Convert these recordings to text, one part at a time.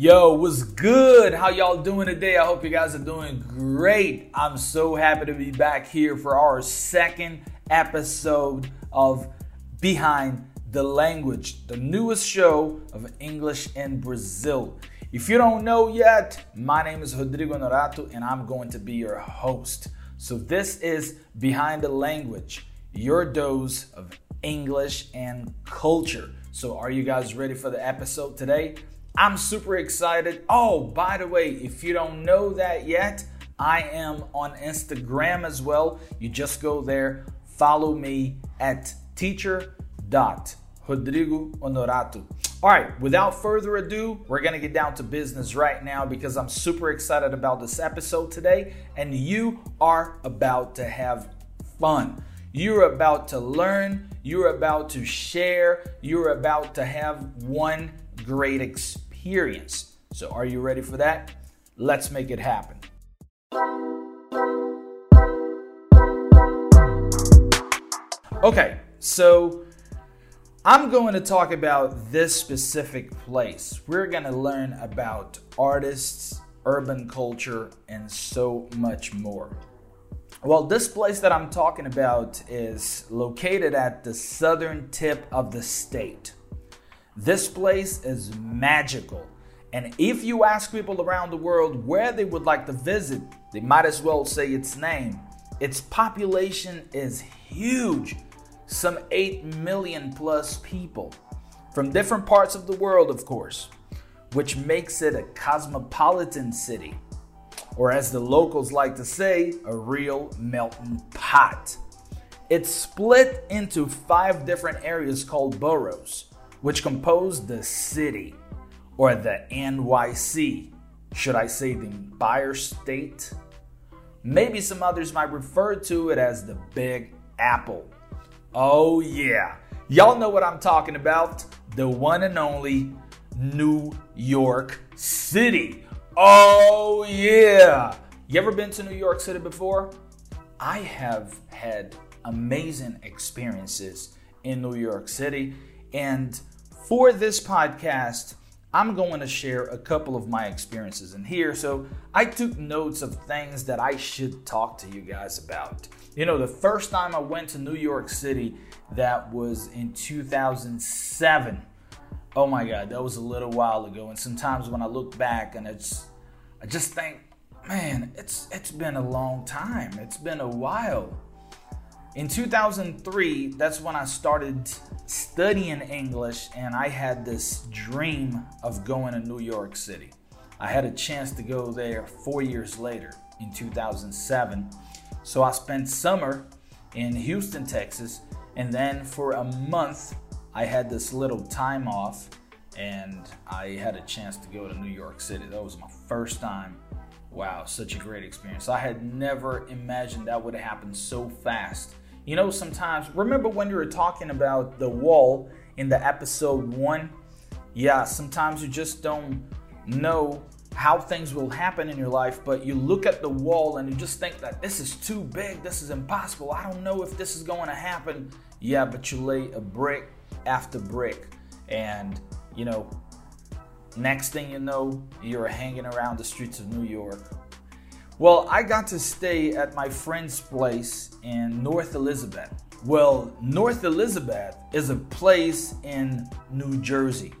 Yo, what's good? How y'all doing today? I hope you guys are doing great. I'm so happy to be back here for our second episode of Behind the Language, the newest show of English in Brazil. If you don't know yet, my name is Rodrigo Honorato and I'm going to be your host. So, this is Behind the Language, your dose of English and culture. So, are you guys ready for the episode today? I'm super excited. Oh, by the way, if you don't know that yet, I am on Instagram as well. You just go there, follow me at teacher.rodrigo Honorato. All right, without further ado, we're gonna get down to business right now because I'm super excited about this episode today, and you are about to have fun. You're about to learn, you're about to share, you're about to have one great experience experience. So, are you ready for that? Let's make it happen. Okay, so I'm going to talk about this specific place. We're going to learn about artists, urban culture, and so much more. Well, this place that I'm talking about is located at the southern tip of the state. This place is magical. And if you ask people around the world where they would like to visit, they might as well say its name. Its population is huge, some 8 million plus people from different parts of the world, of course, which makes it a cosmopolitan city, or as the locals like to say, a real melting pot. It's split into five different areas called boroughs which compose the city or the NYC. Should I say the Empire State? Maybe some others might refer to it as the Big Apple. Oh, yeah. Y'all know what I'm talking about. The one and only New York City. Oh, yeah. You ever been to New York City before? I have had amazing experiences in New York City. And for this podcast, I'm going to share a couple of my experiences in here. So I took notes of things that I should talk to you guys about. You know, the first time I went to New York City, that was in 2007. Oh my God, that was a little while ago. And sometimes when I look back and it's, I just think, man, it's it's been a long time. It's been a while. In 2003, that's when I started studying English, and I had this dream of going to New York City. I had a chance to go there four years later in 2007. So I spent summer in Houston, Texas, and then for a month, I had this little time off and I had a chance to go to New York City. That was my first time. Wow, such a great experience. I had never imagined that would happen so fast. You know, sometimes, remember when you were talking about the wall in the episode one? Yeah, sometimes you just don't know how things will happen in your life, but you look at the wall and you just think that this is too big, this is impossible, I don't know if this is going to happen. Yeah, but you lay a brick after brick, and you know, next thing you know, you're hanging around the streets of New York well, I got to stay at my friend's place in North Elizabeth. Well, North Elizabeth is a place in New Jersey.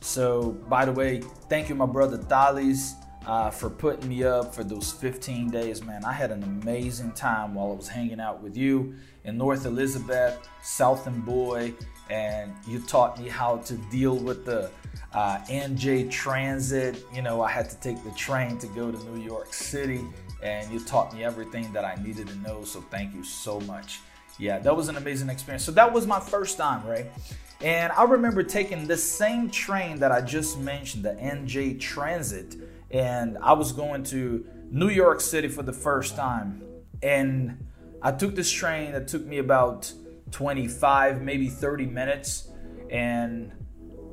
So, by the way, thank you, my brother Thales, uh, for putting me up for those 15 days, man. I had an amazing time while I was hanging out with you in North Elizabeth, Southern Boy, and you taught me how to deal with the uh, NJ Transit. You know, I had to take the train to go to New York City, and you taught me everything that I needed to know. So thank you so much. Yeah, that was an amazing experience. So that was my first time, right? And I remember taking this same train that I just mentioned, the NJ Transit, and I was going to New York City for the first time. And I took this train that took me about 25, maybe 30 minutes. And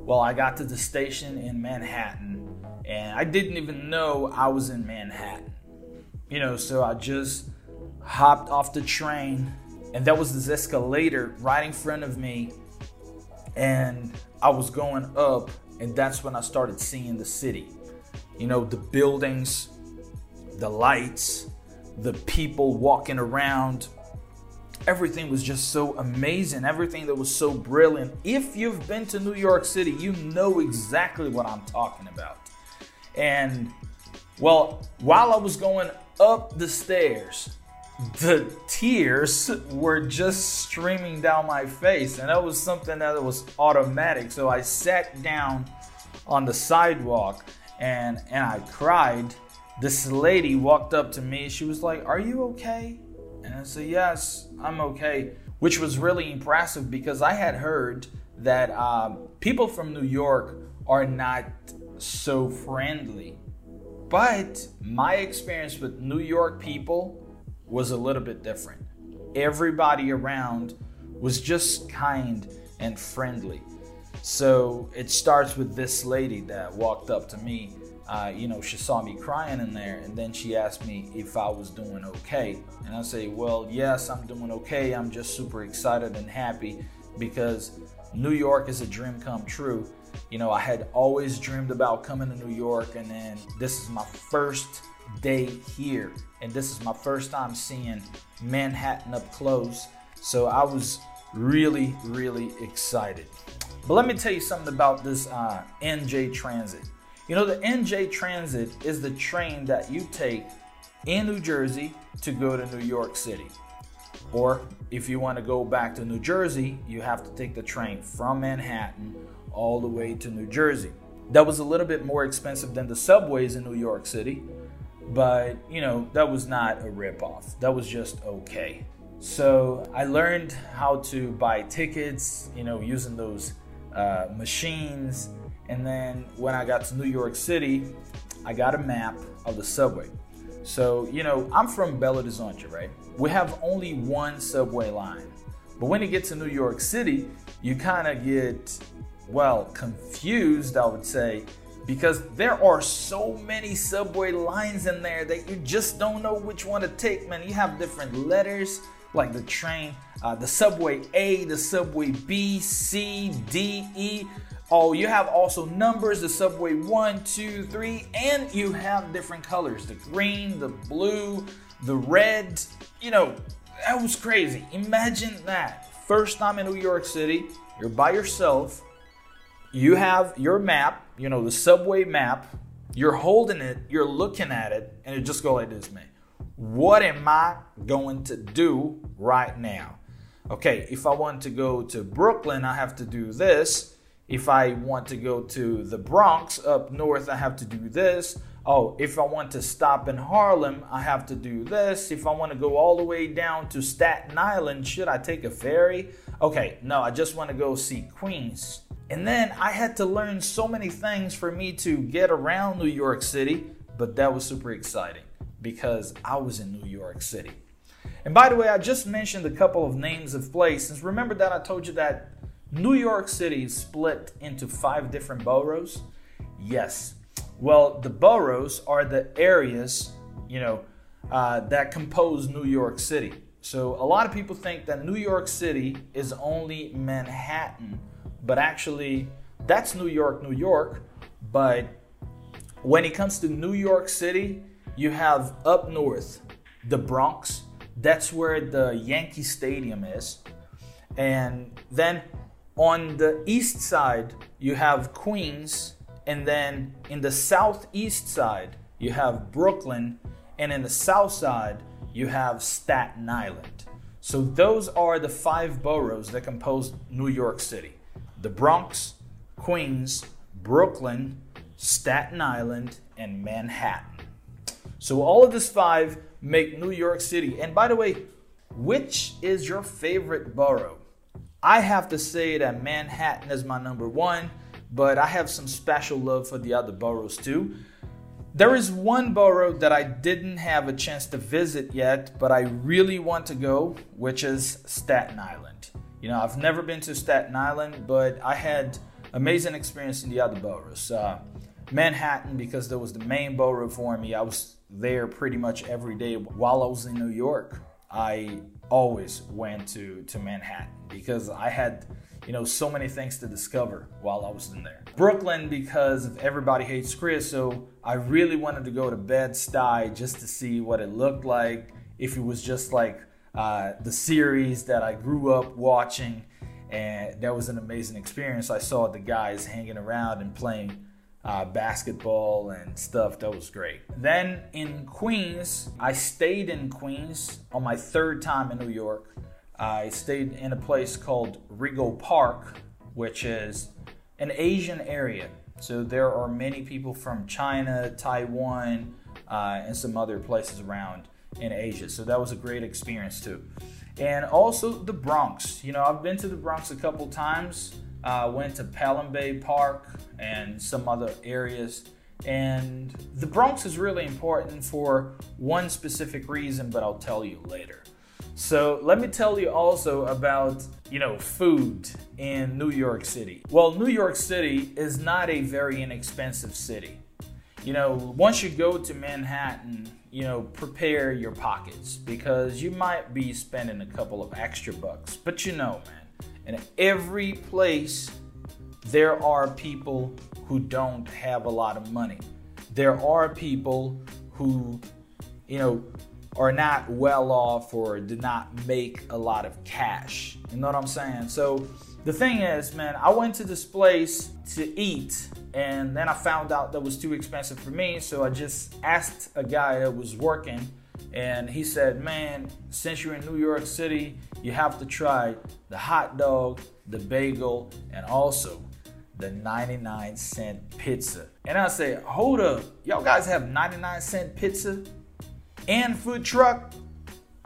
well, I got to the station in Manhattan and I didn't even know I was in Manhattan. You know, so I just hopped off the train and there was this escalator right in front of me and I was going up and that's when I started seeing the city. You know, the buildings, the lights, the people walking around. Everything was just so amazing. Everything that was so brilliant. If you've been to New York City, you know exactly what I'm talking about. And well, while I was going up the stairs, the tears were just streaming down my face, and that was something that was automatic. So I sat down on the sidewalk and and I cried. This lady walked up to me. She was like, "Are you okay?" And I said, "Yes, I'm okay," which was really impressive because I had heard that um, people from New York are not so friendly. But my experience with New York people was a little bit different. Everybody around was just kind and friendly. So it starts with this lady that walked up to me. Uh, you know, she saw me crying in there, and then she asked me if I was doing okay. And I say, Well, yes, I'm doing okay. I'm just super excited and happy because New York is a dream come true. You know, I had always dreamed about coming to New York, and then this is my first day here, and this is my first time seeing Manhattan up close. So I was really, really excited. But let me tell you something about this uh, NJ Transit. You know, the NJ Transit is the train that you take in New Jersey to go to New York City. Or if you want to go back to New Jersey, you have to take the train from Manhattan all the way to New Jersey. That was a little bit more expensive than the subways in New York City, but you know, that was not a ripoff. That was just okay. So I learned how to buy tickets, you know, using those uh, machines. And then when I got to New York City, I got a map of the subway. So, you know, I'm from Belo Horizonte, right? We have only one subway line. But when you get to New York City, you kind of get, well, confused, I would say, because there are so many subway lines in there that you just don't know which one to take, man. You have different letters, like the train, uh, the subway A, the subway B, C, D, E. Oh, you have also numbers, the subway one, two, three, and you have different colors the green, the blue, the red. You know, that was crazy. Imagine that. First time in New York City, you're by yourself, you have your map, you know, the subway map, you're holding it, you're looking at it, and it just go like this, man. What am I going to do right now? Okay, if I want to go to Brooklyn, I have to do this. If I want to go to the Bronx up north, I have to do this. Oh, if I want to stop in Harlem, I have to do this. If I want to go all the way down to Staten Island, should I take a ferry? Okay, no, I just want to go see Queens. And then I had to learn so many things for me to get around New York City, but that was super exciting because I was in New York City. And by the way, I just mentioned a couple of names of places. Remember that I told you that New York City is split into five different boroughs? Yes. Well, the boroughs are the areas, you know, uh, that compose New York City. So a lot of people think that New York City is only Manhattan, but actually, that's New York, New York. But when it comes to New York City, you have up north the Bronx. That's where the Yankee Stadium is. And then on the east side, you have Queens, and then in the southeast side, you have Brooklyn, and in the south side, you have Staten Island. So those are the five boroughs that compose New York City the Bronx, Queens, Brooklyn, Staten Island, and Manhattan. So all of these five make New York City. And by the way, which is your favorite borough? I have to say that Manhattan is my number one, but I have some special love for the other boroughs too. There is one borough that I didn't have a chance to visit yet, but I really want to go, which is Staten Island. You know, I've never been to Staten Island, but I had amazing experience in the other boroughs. Uh, Manhattan, because there was the main borough for me, I was there pretty much every day while I was in New York. I always went to, to Manhattan because I had, you know, so many things to discover while I was in there. Brooklyn, because of Everybody Hates Chris, so I really wanted to go to Bed-Stuy just to see what it looked like, if it was just like uh, the series that I grew up watching. And that was an amazing experience. I saw the guys hanging around and playing uh, basketball and stuff. That was great. Then in Queens, I stayed in Queens on my third time in New York. I stayed in a place called Rego Park, which is an Asian area. So there are many people from China, Taiwan, uh, and some other places around in Asia. So that was a great experience too. And also the Bronx. You know, I've been to the Bronx a couple times. Uh, went to Pelham Bay Park and some other areas. And the Bronx is really important for one specific reason, but I'll tell you later. So let me tell you also about, you know, food in New York City. Well, New York City is not a very inexpensive city. You know, once you go to Manhattan, you know, prepare your pockets because you might be spending a couple of extra bucks. But you know, man, in every place there are people who don't have a lot of money. There are people who, you know, are not well off or do not make a lot of cash. You know what I'm saying? So the thing is, man, I went to this place to eat and then I found out that was too expensive for me. So I just asked a guy that was working and he said, Man, since you're in New York City, you have to try the hot dog, the bagel, and also the 99 cent pizza. And I say, Hold up, y'all guys have 99 cent pizza? and food truck.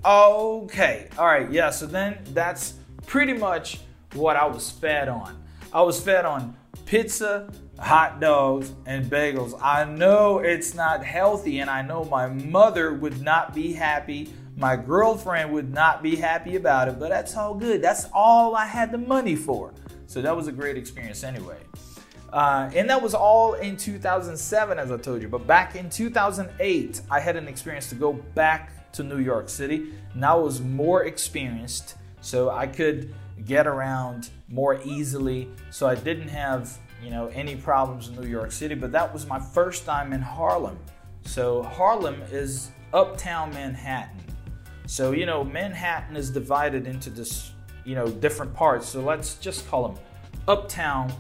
Okay, all right, yeah, so then that's pretty much what I was fed on. I was fed on pizza, hot dogs, and bagels. I know it's not healthy, and I know my mother would not be happy. My girlfriend would not be happy about it, but that's all good. That's all I had the money for. So that was a great experience anyway. Uh, and that was all in 2007, as I told you. But back in 2008, I had an experience to go back to New York City. Now I was more experienced, so I could get around more easily. So I didn't have, you know, any problems in New York City. But that was my first time in Harlem. So Harlem is uptown Manhattan. So you know, Manhattan is divided into this, you know, different parts. So let's just call them uptown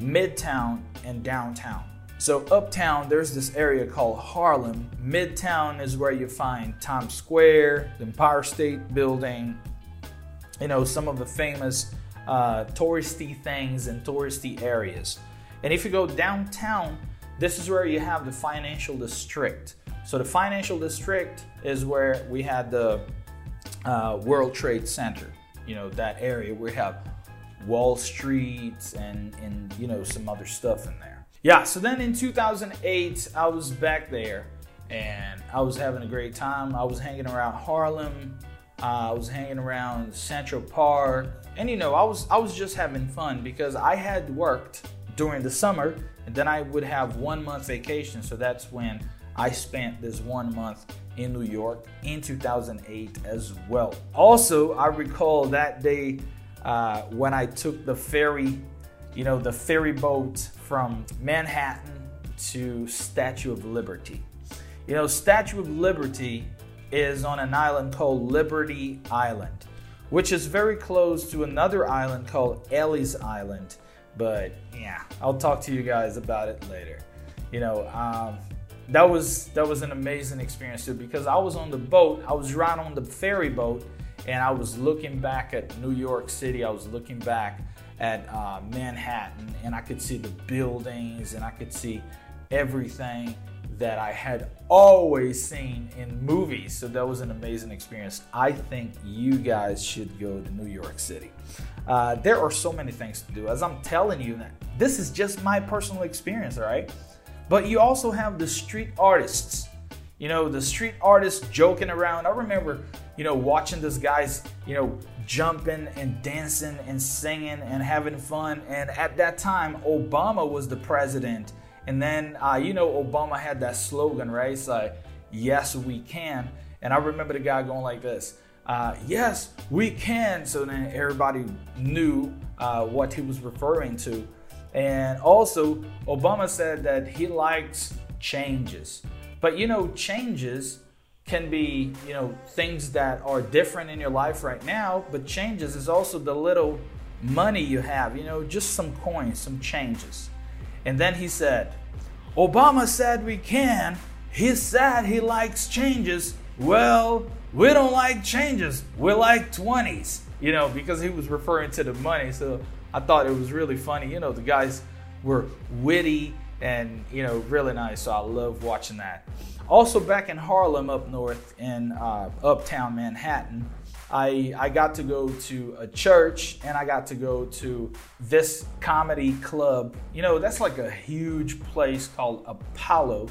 Midtown, and downtown. So, uptown, there's this area called Harlem. Midtown is where you find Times Square, the Empire State Building, you know, some of the famous uh, touristy things and touristy areas. And if you go downtown, this is where you have the financial district. So, the financial district is where we had the uh, World Trade Center, you know, that area. We have Wall Street and and you know some other stuff in there. Yeah, so then in 2008 I was back there and I was having a great time. I was hanging around Harlem. Uh, I was hanging around Central Park, and you know I was I was just having fun because I had worked during the summer, and then I would have one month vacation. So that's when I spent this one month in New York in 2008 as well. Also, I recall that day uh, when I took the ferry, you know, the ferry boat from Manhattan to Statue of Liberty. You know, Statue of Liberty is on an island called Liberty Island, which is very close to another island called Ellis Island. But yeah, I'll talk to you guys about it later. You know, um, that was that was an amazing experience too because I was on the boat. I was right on the ferry boat, and I was looking back at New York City. I was looking back at uh, Manhattan, and I could see the buildings, and I could see everything that I had always seen in movies. So that was an amazing experience. I think you guys should go to New York City. Uh, there are so many things to do. As I'm telling you, this is just my personal experience, all right? But you also have the street artists. You know, the street artists joking around. I remember you know, watching those guys, you know, jumping and dancing and singing and having fun. And at that time, Obama was the president. And then, uh, you know, Obama had that slogan, right? It's like, yes, we can. And I remember the guy going like this, uh, yes, we can. So then everybody knew uh, what he was referring to. And also, Obama said that he likes changes. But you know, changes can be, you know, things that are different in your life right now, but changes is also the little money you have, you know, just some coins, some changes. And then he said, Obama said we can. He said he likes changes. Well, we don't like changes. We like 20s, you know, because he was referring to the money. So I thought it was really funny. You know, the guys were witty and, you know, really nice. So I love watching that. Also, back in Harlem, up north in uh, uptown Manhattan, I, I got to go to a church and I got to go to this comedy club. You know, that's like a huge place called Apollo,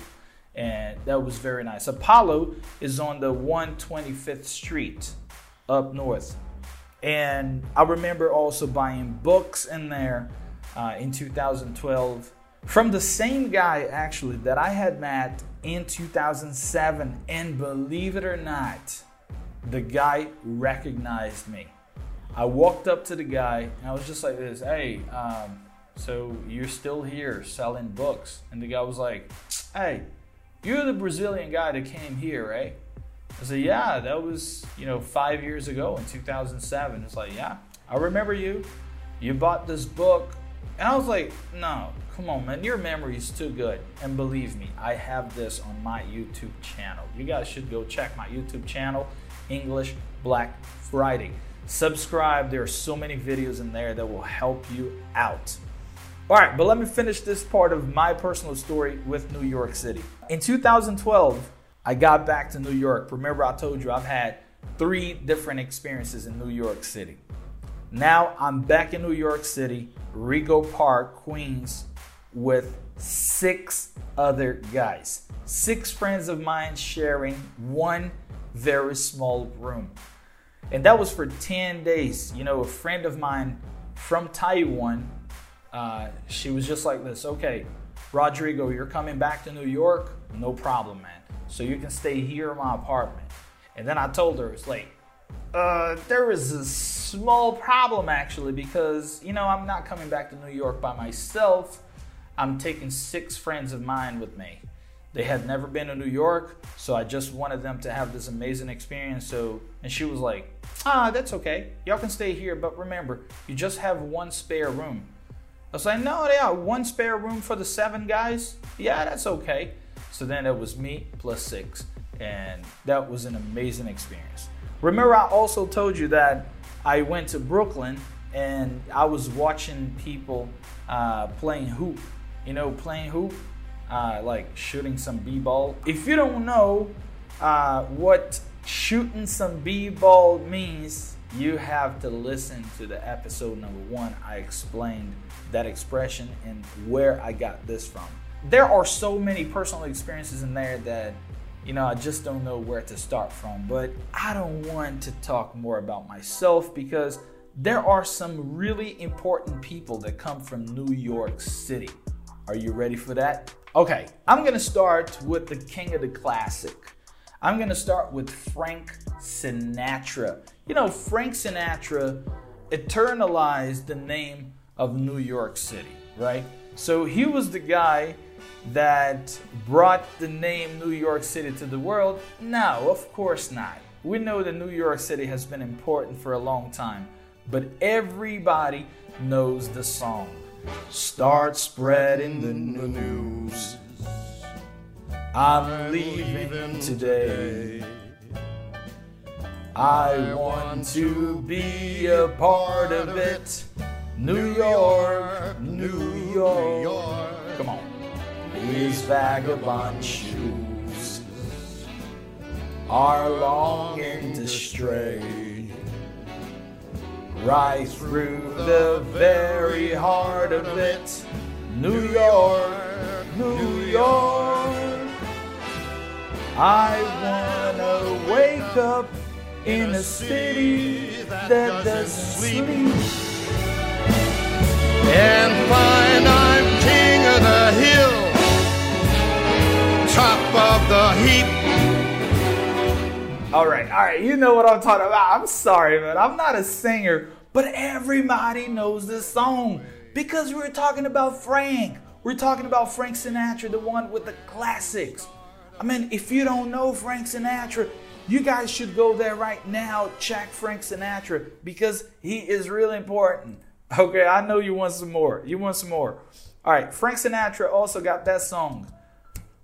and that was very nice. Apollo is on the 125th Street up north. And I remember also buying books in there uh, in 2012 from the same guy actually that I had met in 2007. And believe it or not, the guy recognized me. I walked up to the guy and I was just like this, hey, um, so you're still here selling books? And the guy was like, hey, you're the Brazilian guy that came here, right? I said, yeah, that was, you know, five years ago in 2007. It's like, yeah, I remember you. You bought this book. And I was like, no, come on, man, your memory is too good. And believe me, I have this on my YouTube channel. You guys should go check my YouTube channel. English Black Friday. Subscribe, there are so many videos in there that will help you out. All right, but let me finish this part of my personal story with New York City. In 2012, I got back to New York. Remember, I told you I've had three different experiences in New York City. Now I'm back in New York City, Rego Park, Queens, with six other guys. Six friends of mine sharing one very small room. And that was for 10 days. You know, a friend of mine from Taiwan, uh, she was just like this okay, Rodrigo, you're coming back to New York? No problem, man. So you can stay here in my apartment. And then I told her, it's like, uh, there is a small problem actually because, you know, I'm not coming back to New York by myself. I'm taking six friends of mine with me. They had never been to New York, so I just wanted them to have this amazing experience. So, and she was like, "Ah, that's okay. Y'all can stay here, but remember, you just have one spare room." I was like, "No, yeah, one spare room for the seven guys. Yeah, that's okay." So then it was me plus six, and that was an amazing experience. Remember, I also told you that I went to Brooklyn and I was watching people uh, playing hoop. You know, playing hoop uh, like shooting some b-ball. If you don't know uh, what shooting some b-ball means, you have to listen to the episode number one. I explained that expression and where I got this from. There are so many personal experiences in there that you know, I just don't know where to start from. But I don't want to talk more about myself because there are some really important people that come from New York City. Are you ready for that? Okay, I'm gonna start with the king of the classic. I'm gonna start with Frank Sinatra. You know, Frank Sinatra eternalized the name of New York City, right? So he was the guy that brought the name New York City to the world? No, of course not. We know that New York City has been important for a long time, but everybody knows the song. Start spreading the news. I'm leaving today. I want to be a part of it. New York, New York. These vagabond shoes are longing to stray right through the very heart of it. New York, New York. I wanna wake up in a city that doesn't sleep and find I'm king of the hill, top of the heap. All right, all right, you know what I'm talking about. I'm sorry, but I'm not a singer, But everybody knows this song because we're talking about Frank. We're talking about Frank Sinatra, the one with the classics. I mean, if you don't know Frank Sinatra, you guys should go there right now, check Frank Sinatra because he is really important. Okay, I know you want some more. You want some more. All right, Frank Sinatra also got that song.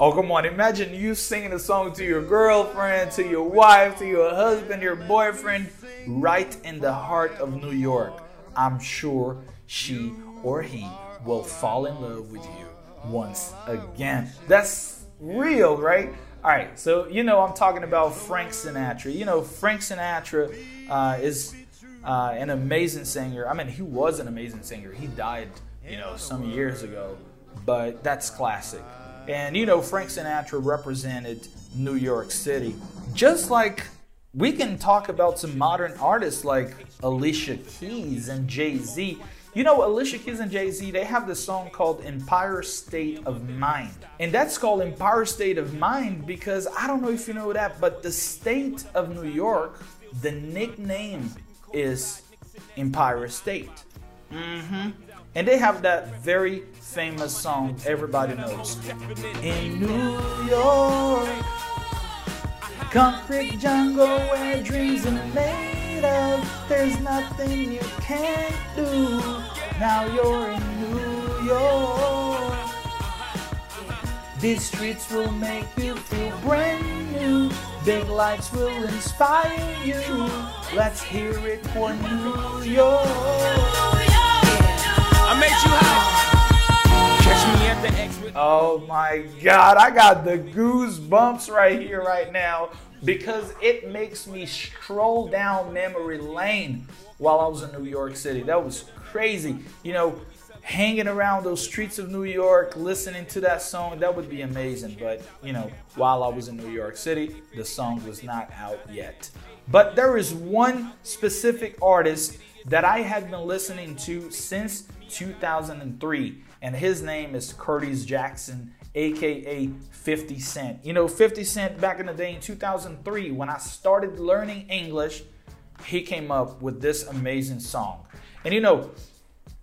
Oh, come on. Imagine you singing a song to your girlfriend, to your wife, to your husband, your boyfriend, right in the heart of New York. I'm sure she or he will fall in love with you once again. That's real, right? All right, so you know I'm talking about Frank Sinatra. You know Frank Sinatra uh, is uh, an amazing singer. I mean, he was an amazing singer. He died, you know, some years ago, but that's classic. And you know, Frank Sinatra represented New York City, just like we can talk about some modern artists like Alicia Keys and Jay Z. You know, Alicia Keys and Jay Z, they have this song called Empire State of Mind. And that's called Empire State of Mind because I don't know if you know that, but the state of New York, the nickname is Empire State. Mm-hmm. And they have that very famous song everybody knows. In New York, concrete jungle where dreams are made of. There's nothing you can't do. Now you're in New York. These streets will make you feel brand new. Big lights will inspire you. Let's hear it for New York. I made you hot. Oh my God, I got the goosebumps right here, right now, because it makes me stroll down memory lane while I was in New York City. That was crazy. You know, hanging around those streets of New York, listening to that song, that would be amazing. But, you know, while I was in New York City, the song was not out yet. But there is one specific artist that I had been listening to since 2003, and his name is Curtis Jackson, aka 50 Cent. You know, 50 Cent back in the day in 2003, when I started learning English, he came up with this amazing song. And you know,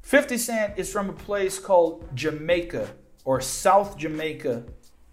50 Cent is from a place called Jamaica or South Jamaica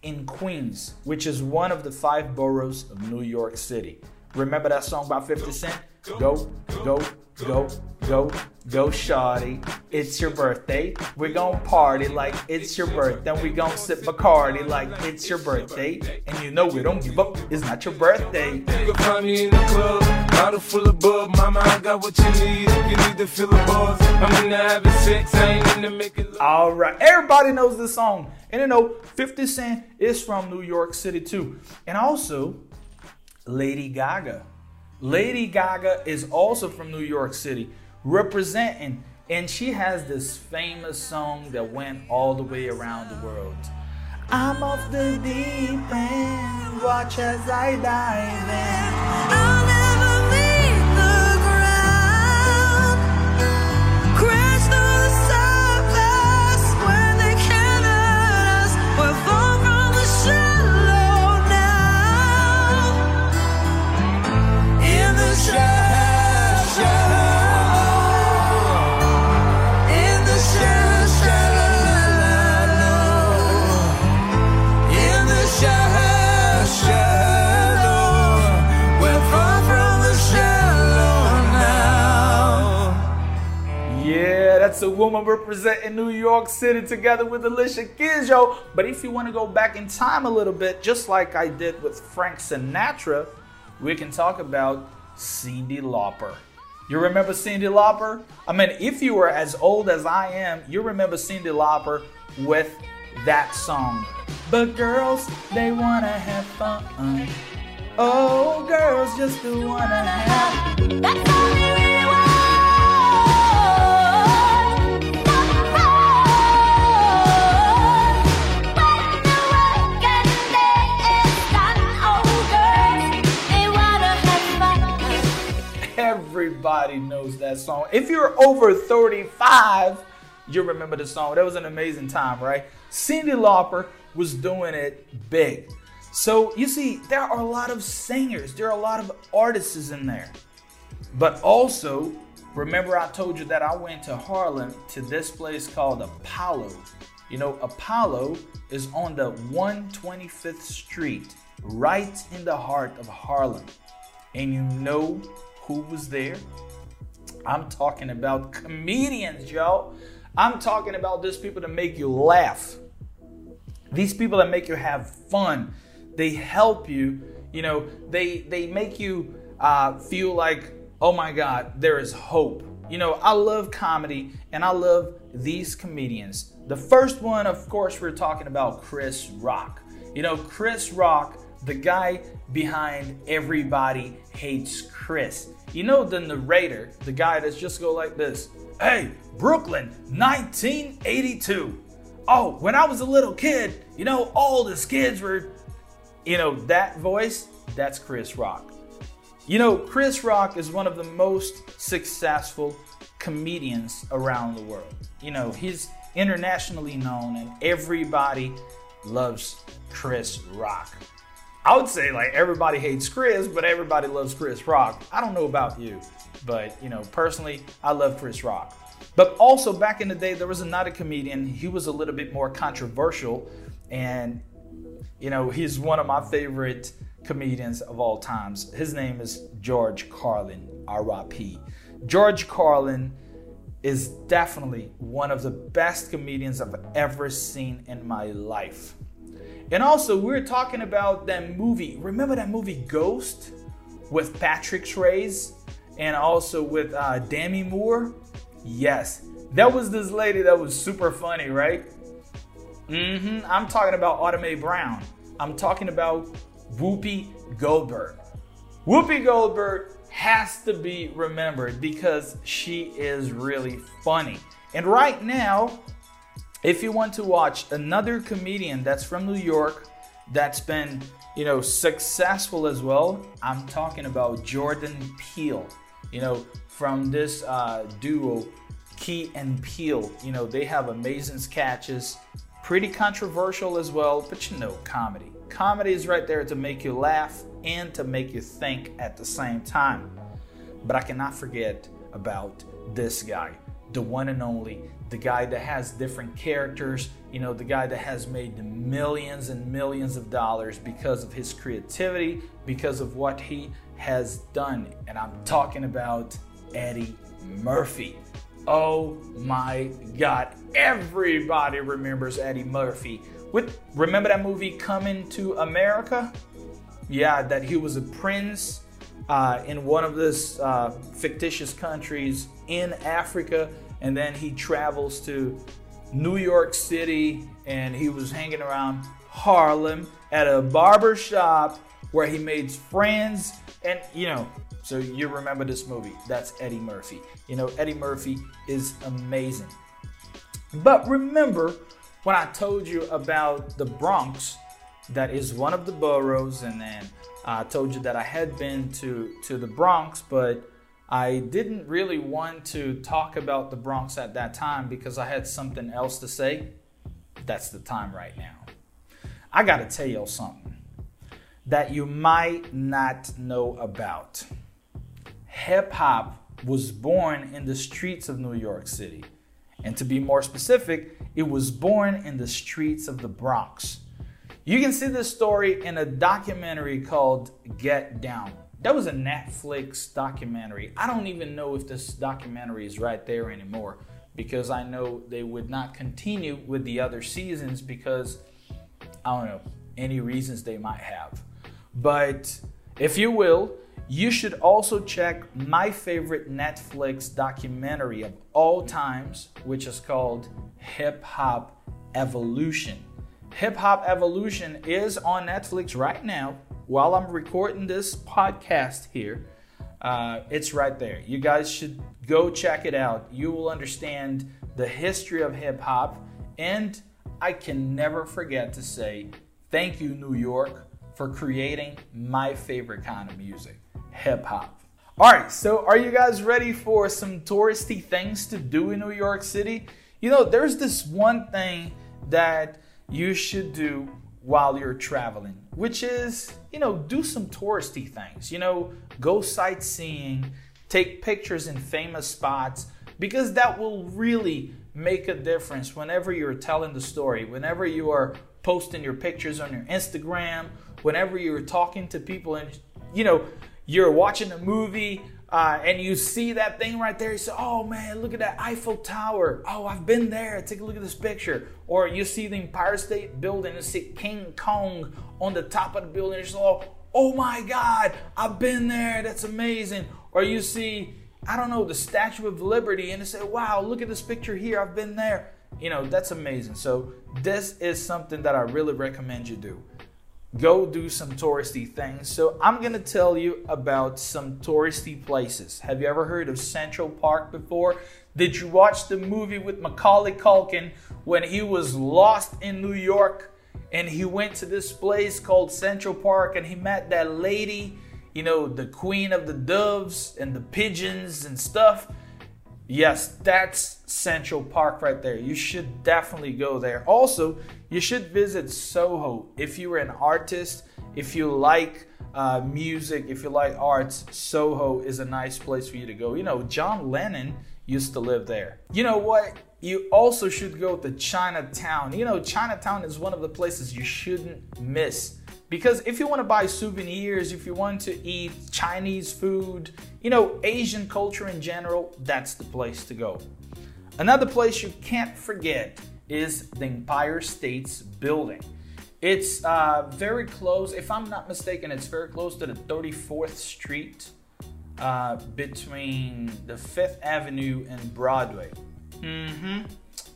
in Queens, which is one of the five boroughs of New York City. Remember that song by 50 Cent? Go, go, go, go, go, shawty. It's your birthday. We're gonna party like it's your birthday. Then we gonna sip Bacardi like it's your birthday. And you know we don't give up. It's not your birthday. You can find me in the club, bottle full of bub. Mama, I got what you need. If you need to fill the buzz, I'm into having sex. I ain't into making love. All right, everybody knows this song. And you know, 50 Cent is from New York City too. And also, Lady Gaga. Lady Gaga is also from New York City, representing, and she has this famous song that went all the way around the world. I'm off the deep end, watch as I dive in. A woman representing New York City together with Alicia yo. But if you want to go back in time a little bit, just like I did with Frank Sinatra, we can talk about Cyndi Lauper. You remember Cyndi Lauper? I mean, if you were as old as I am, you remember Cyndi Lauper with that song. But girls, they wanna have fun. Oh, girls just do wanna have That's all song. If you're over 35, you remember the song. That was an amazing time, right? Cyndi Lauper was doing it big. So you see, there are a lot of singers, there are a lot of artists in there. But also, remember I told you that I went to Harlem to this place called Apollo. You know, Apollo is on the 125th Street, right in the heart of Harlem. And you know who was there? I'm talking about comedians, y'all. I'm talking about these people that make you laugh. These people that make you have fun. They help you. You know, they they make you uh, feel like, oh my God, there is hope. You know, I love comedy and I love these comedians. The first one, of course, we're talking about Chris Rock. You know, Chris Rock, the guy behind Everybody Hates Chris. You know, the narrator, the guy that's just go like this Hey, Brooklyn, 1982. Oh, when I was a little kid, you know, all the kids were, you know, that voice, that's Chris Rock. You know, Chris Rock is one of the most successful comedians around the world. You know, he's internationally known and everybody loves Chris Rock. I would say like everybody hates Chris, but everybody loves Chris Rock. I don't know about you, but you know, personally, I love Chris Rock. But also back in the day, there was another comedian. He was a little bit more controversial, and you know, he's one of my favorite comedians of all times. His name is George Carlin, R.I.P. George Carlin is definitely one of the best comedians I've ever seen in my life. And also, we are talking about that movie. Remember that movie Ghost with Patrick Swayze and also with uh, Demi Moore? Yes, that was this lady that was super funny, right? Mm-hmm. I'm talking about Oda Mae Brown. I'm talking about Whoopi Goldberg. Whoopi Goldberg has to be remembered because she is really funny. And right now, if you want to watch another comedian that's from New York that's been, you know, successful as well, I'm talking about Jordan Peele. You know, from this uh, duo, Key and Peele. You know, they have amazing sketches, pretty controversial as well, but you know, comedy. Comedy is right there to make you laugh and to make you think at the same time. But I cannot forget about this guy, the one and only, the guy that has different characters, you know, the guy that has made millions and millions of dollars because of his creativity, because of what he has done. And I'm talking about Eddie Murphy. Oh my God. Everybody remembers Eddie Murphy. With remember that movie Coming to America? Yeah, that he was a prince uh, in one of this uh, fictitious countries in Africa, and then he travels to New York City, and he was hanging around Harlem at a barber shop where he made friends, and you know, so you remember this movie? That's Eddie Murphy. You know, Eddie Murphy is amazing. But remember when I told you about the Bronx, that is one of the boroughs, and then I told you that I had been to, to the Bronx, but I didn't really want to talk about the Bronx at that time because I had something else to say. That's the time right now. I gotta tell y'all something that you might not know about. Hip hop was born in the streets of New York City. And to be more specific, it was born in the streets of the Bronx. You can see this story in a documentary called Get Down. That was a Netflix documentary. I don't even know if this documentary is right there anymore because I know they would not continue with the other seasons because I don't know any reasons they might have. But if you will, you should also check my favorite Netflix documentary of all times, which is called Hip Hop Evolution. Hip Hop Evolution is on Netflix right now while I'm recording this podcast here. Uh, it's right there. You guys should go check it out. You will understand the history of hip hop. And I can never forget to say thank you, New York, for creating my favorite kind of music hip hop. All right, so are you guys ready for some touristy things to do in New York City? You know, there's this one thing that you should do while you're traveling, which is, you know, do some touristy things. You know, go sightseeing, take pictures in famous spots, because that will really make a difference whenever you're telling the story, whenever you are posting your pictures on your Instagram, whenever you're talking to people and, you know, you're watching a movie uh, and you see that thing right there, you say, "Oh man, look at that Eiffel Tower! Oh, I've been there. Take a look at this picture." Or you see the Empire State Building and see King Kong on the top of the building, and you say, "Oh, oh my God, I've been there. That's amazing." Or you see, I don't know, the Statue of Liberty, and you say, "Wow, look at this picture here. I've been there." You know, that's amazing. So this is something that I really recommend you do go do some touristy things. So, I'm going to tell you about some touristy places. Have you ever heard of Central Park before? Did you watch the movie with Macaulay Culkin when he was lost in New York and he went to this place called Central Park and he met that lady, you know, the queen of the doves and the pigeons and stuff? Yes, that's Central Park right there. You should definitely go there. Also, you should visit Soho if you are an artist, if you like uh, music, if you like arts. Soho is a nice place for you to go. You know, John Lennon used to live there. You know what? You also should go to Chinatown. You know, Chinatown is one of the places you shouldn't miss because if you want to buy souvenirs, if you want to eat Chinese food, you know, Asian culture in general, that's the place to go. Another place you can't forget is the Empire State's building. It's uh, very close, if I'm not mistaken, it's very close to the 34th Street uh, between the 5th Avenue and Broadway. Mm-hmm.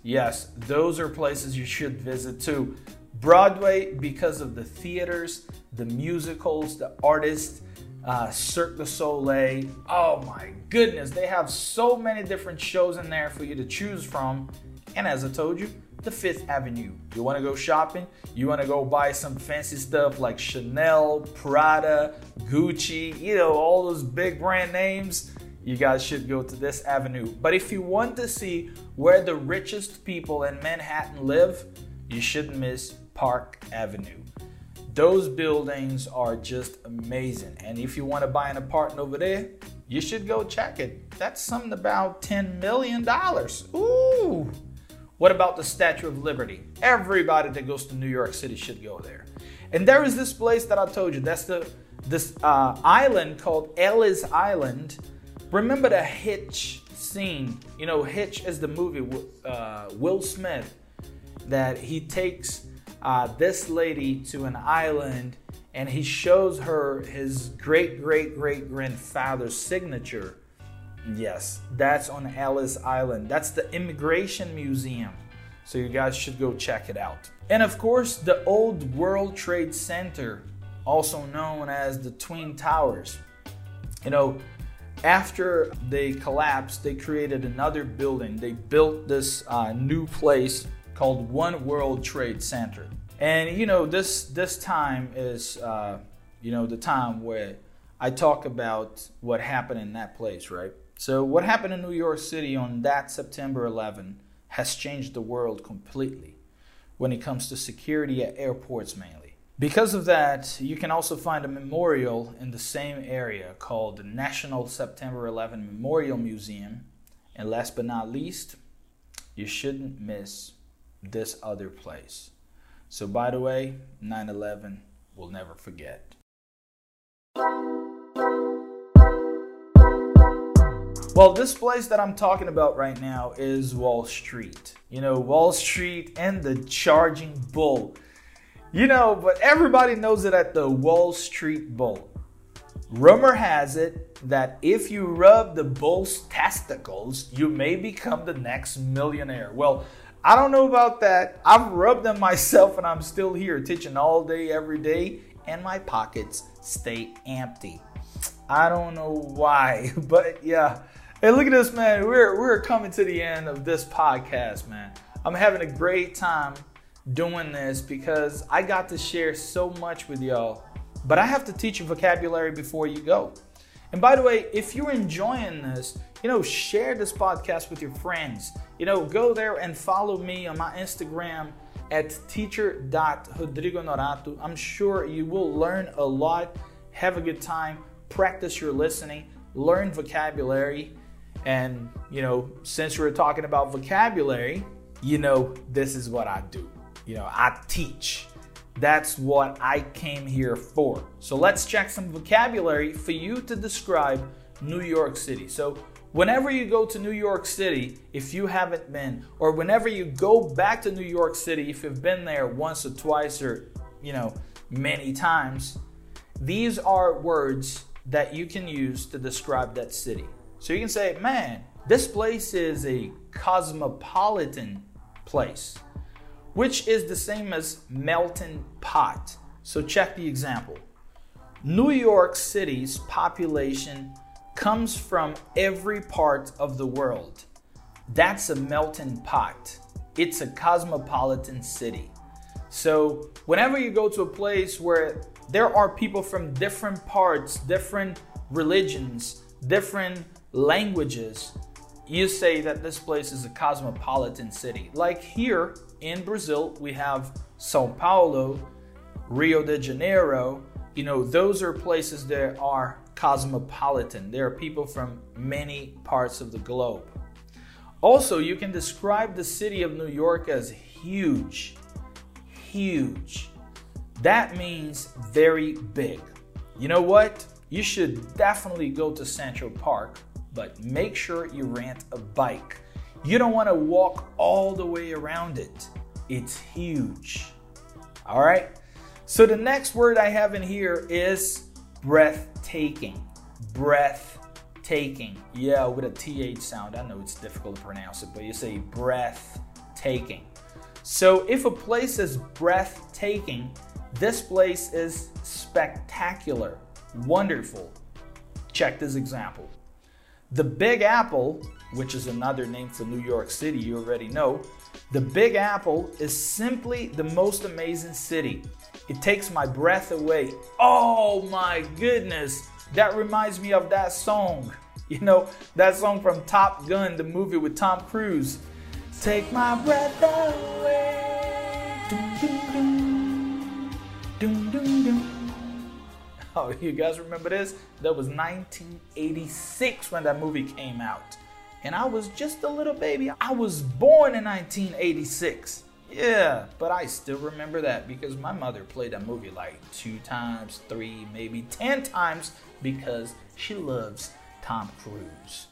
Yes, those are places you should visit too. Broadway because of the theaters, the musicals, the artists, uh, Cirque du Soleil. Oh my goodness, they have so many different shows in there for you to choose from. And as I told you, the Fifth Avenue. You want to go shopping? You want to go buy some fancy stuff like Chanel, Prada, Gucci, you know, all those big brand names? You guys should go to this avenue. But if you want to see where the richest people in Manhattan live, you shouldn't miss Park Avenue. Those buildings are just amazing. And if you want to buy an apartment over there, you should go check it. That's something about $10 million. Ooh. What about the Statue of Liberty? Everybody that goes to New York City should go there. And there is this place that I told you. That's the this uh, island called Ellis Island. Remember the Hitch scene? You know, Hitch is the movie with uh, Will Smith that he takes uh, this lady to an island and he shows her his great great great grandfather's signature. Yes, that's on Ellis Island. That's the Immigration Museum. So you guys should go check it out. And of course, the old World Trade Center, also known as the Twin Towers. You know, after they collapsed, they created another building. They built this uh, new place called One World Trade Center. And you know, this this time is uh, you know the time where I talk about what happened in that place, right? So what happened in New York City on that September 11 has changed the world completely when it comes to security at airports mainly. Because of that, you can also find a memorial in the same area called the National September 11 Memorial Museum. And last but not least, you shouldn't miss this other place. So, by the way, 9 11, we'll never forget. Well, this place that I'm talking about right now is Wall Street. You know, Wall Street and the Charging Bull. You know, but everybody knows it at the Wall Street Bull. Rumor has it that if you rub the bull's testicles, you may become the next millionaire. Well, I don't know about that. I've rubbed them myself and I'm still here teaching all day, every day, and my pockets stay empty. I don't know why, but yeah. Hey, look at this, man. We're we're coming to the end of this podcast, man. I'm having a great time doing this because I got to share so much with y'all. But I have to teach you vocabulary before you go. And by the way, if you're enjoying this, you know, share this podcast with your friends. You know, go there and follow me on my Instagram at teacher.rodrigonorato. I'm sure you will learn a lot, have a good time, practice your listening, learn vocabulary. And, you know, since we're talking about vocabulary, you know, this is what I do. You know, I teach. That's what I came here for. So let's check some vocabulary for you to describe New York City. So, whenever you go to New York City, if you haven't been, or whenever you go back to New York City, if you've been there once or twice or, you know, many times, these are words that you can use to describe that city. So you can say, man, this place is a cosmopolitan place which is the same as melting pot. So check the example. New York City's population comes from every part of the world. That's a melting pot. It's a cosmopolitan city. So, whenever you go to a place where there are people from different parts, different religions, different languages, you say that this place is a cosmopolitan city. Like here in Brazil, we have Sao Paulo, Rio de Janeiro. You know, those are places that are cosmopolitan. There are people from many parts of the globe. Also, you can describe the city of New York as huge. Huge. That means very big. You know what? You should definitely go to Central Park but make sure you rent a bike. You don't want to walk all the way around it, it's huge. All right, so the next word I have in here is breathtaking. Breathtaking. Yeah, with a TH sound. I know it's difficult to pronounce it, but you say breathtaking. So if a place is breathtaking, this place is spectacular, wonderful. Check this example. The Big Apple, which is another name for New York City, you already know, the Big Apple is simply the most amazing city. It takes my breath away. Oh my goodness, that reminds me of that song. You know, that song from Top Gun, the movie with Tom Cruise. Take my breath away. Oh, you guys remember this? That was 1986 when that movie came out. And I was just a little baby. I was born in 1986. Yeah, but I still remember that because my mother played that movie like two times, three, maybe 10 times because she loves Tom Cruise.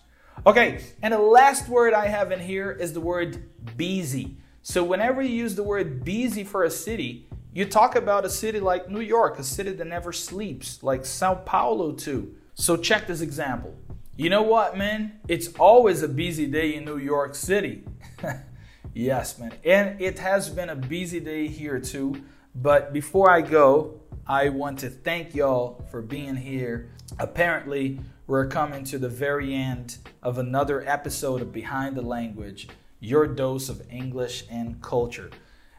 Okay, and the last word I have in here is the word busy. So whenever you use the word busy for a city, you talk about a city like New York, a city that never sleeps, like Sao Paulo too. So check this example. You know what, man? It's always a busy day in New York City. yes, man. And it has been a busy day here too. But before I go, I want to thank y'all for being here. Apparently, we're coming to the very end of another episode of Behind the Language, your dose of English and culture.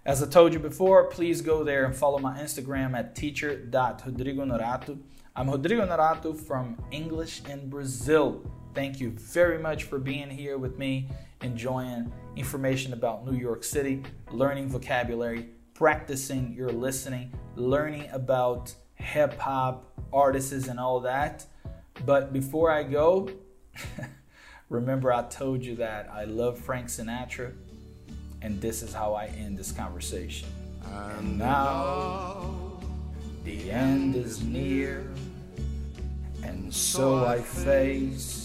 As I told you before, please go there and follow my Instagram at teacher.rodrigonorato. I'm Rodrigo Honorato from English in Brazil. Thank you very much for being here with me, enjoying information about New York City, learning vocabulary, practicing your listening, learning about hip hop artists and all that. But before I go, remember I told you that I love Frank Sinatra and this is how I end this conversation. And now the end is near, and so I face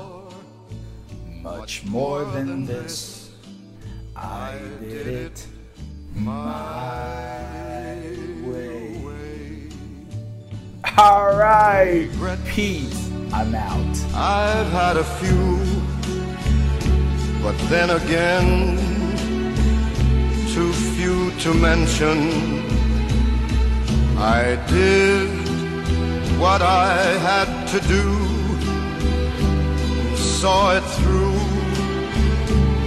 much more than this. I did it my way. All right. Peace. I'm out. I've had a few, but then again, too few to mention. I did what I had to do, saw it through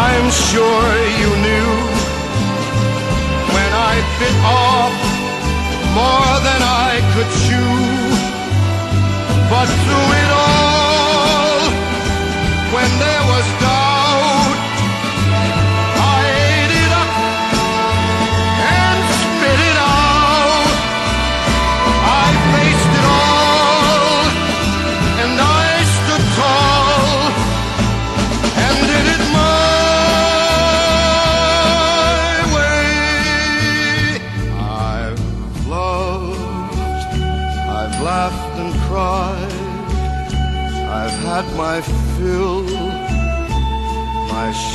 I'm sure you knew when I bit off more than I could chew. But through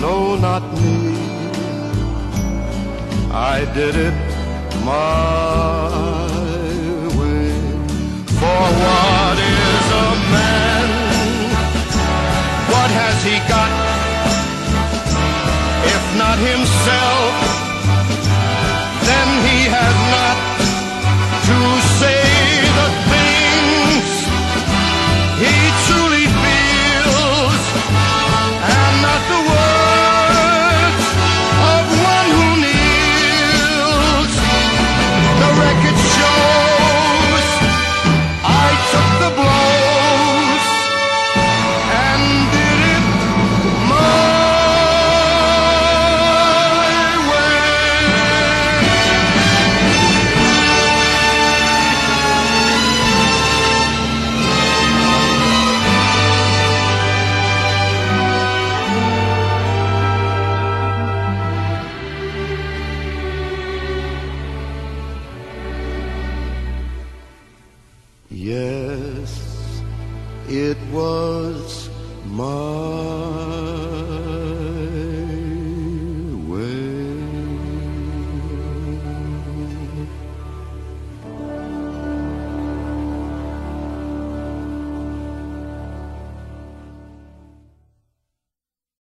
no, not me. I did it my